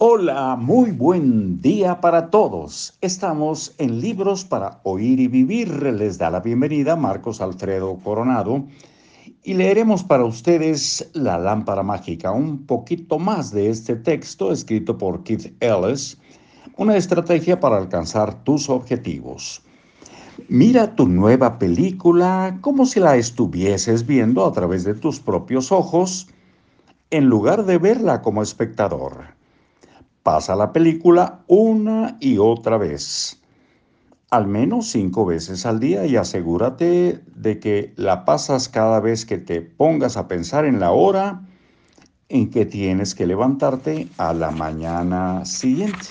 Hola, muy buen día para todos. Estamos en Libros para Oír y Vivir. Les da la bienvenida Marcos Alfredo Coronado y leeremos para ustedes La lámpara mágica, un poquito más de este texto escrito por Keith Ellis, una estrategia para alcanzar tus objetivos. Mira tu nueva película como si la estuvieses viendo a través de tus propios ojos en lugar de verla como espectador. Pasa la película una y otra vez, al menos cinco veces al día y asegúrate de que la pasas cada vez que te pongas a pensar en la hora en que tienes que levantarte a la mañana siguiente.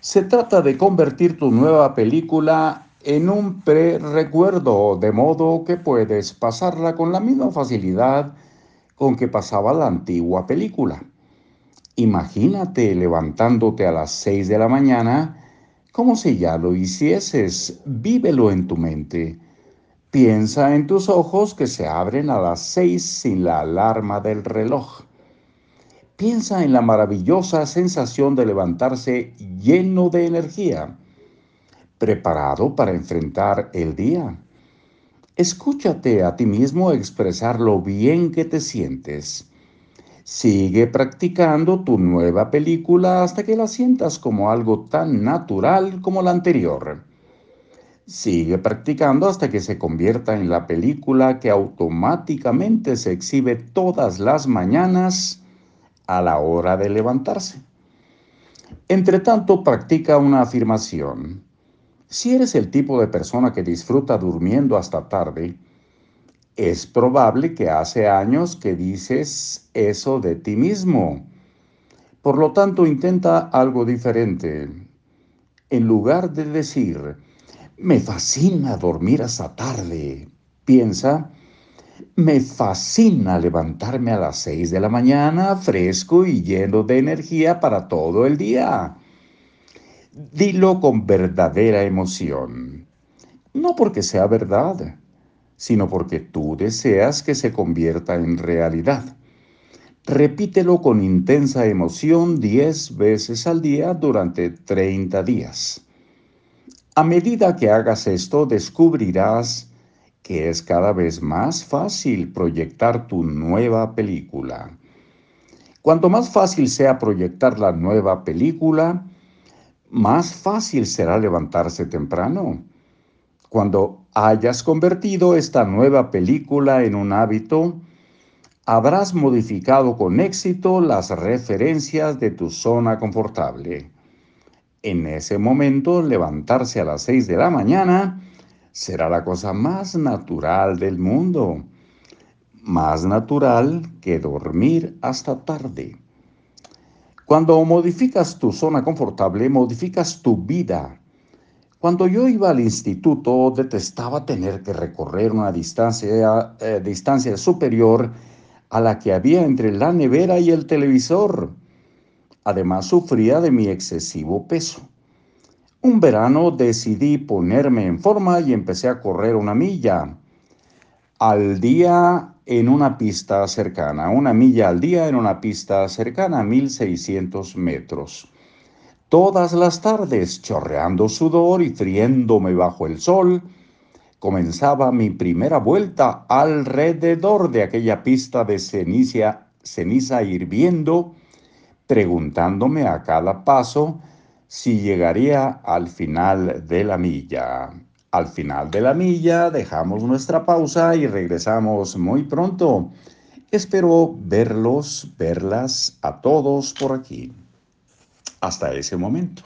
Se trata de convertir tu nueva película en un pre-recuerdo, de modo que puedes pasarla con la misma facilidad con que pasaba la antigua película. Imagínate levantándote a las 6 de la mañana como si ya lo hicieses. Vívelo en tu mente. Piensa en tus ojos que se abren a las 6 sin la alarma del reloj. Piensa en la maravillosa sensación de levantarse lleno de energía, preparado para enfrentar el día. Escúchate a ti mismo expresar lo bien que te sientes. Sigue practicando tu nueva película hasta que la sientas como algo tan natural como la anterior. Sigue practicando hasta que se convierta en la película que automáticamente se exhibe todas las mañanas a la hora de levantarse. Entre tanto, practica una afirmación. Si eres el tipo de persona que disfruta durmiendo hasta tarde, es probable que hace años que dices eso de ti mismo. Por lo tanto, intenta algo diferente. En lugar de decir, me fascina dormir hasta tarde, piensa, me fascina levantarme a las seis de la mañana fresco y lleno de energía para todo el día. Dilo con verdadera emoción, no porque sea verdad sino porque tú deseas que se convierta en realidad. Repítelo con intensa emoción 10 veces al día durante 30 días. A medida que hagas esto, descubrirás que es cada vez más fácil proyectar tu nueva película. Cuanto más fácil sea proyectar la nueva película, más fácil será levantarse temprano. Cuando hayas convertido esta nueva película en un hábito, habrás modificado con éxito las referencias de tu zona confortable. En ese momento, levantarse a las 6 de la mañana será la cosa más natural del mundo, más natural que dormir hasta tarde. Cuando modificas tu zona confortable, modificas tu vida cuando yo iba al instituto, detestaba tener que recorrer una distancia, eh, distancia superior a la que había entre la nevera y el televisor. Además, sufría de mi excesivo peso. Un verano decidí ponerme en forma y empecé a correr una milla al día en una pista cercana, una milla al día en una pista cercana a 1600 metros todas las tardes, chorreando sudor y friéndome bajo el sol, comenzaba mi primera vuelta alrededor de aquella pista de ceniza, ceniza hirviendo, preguntándome a cada paso si llegaría al final de la milla. Al final de la milla dejamos nuestra pausa y regresamos muy pronto. Espero verlos, verlas a todos por aquí hasta ese momento.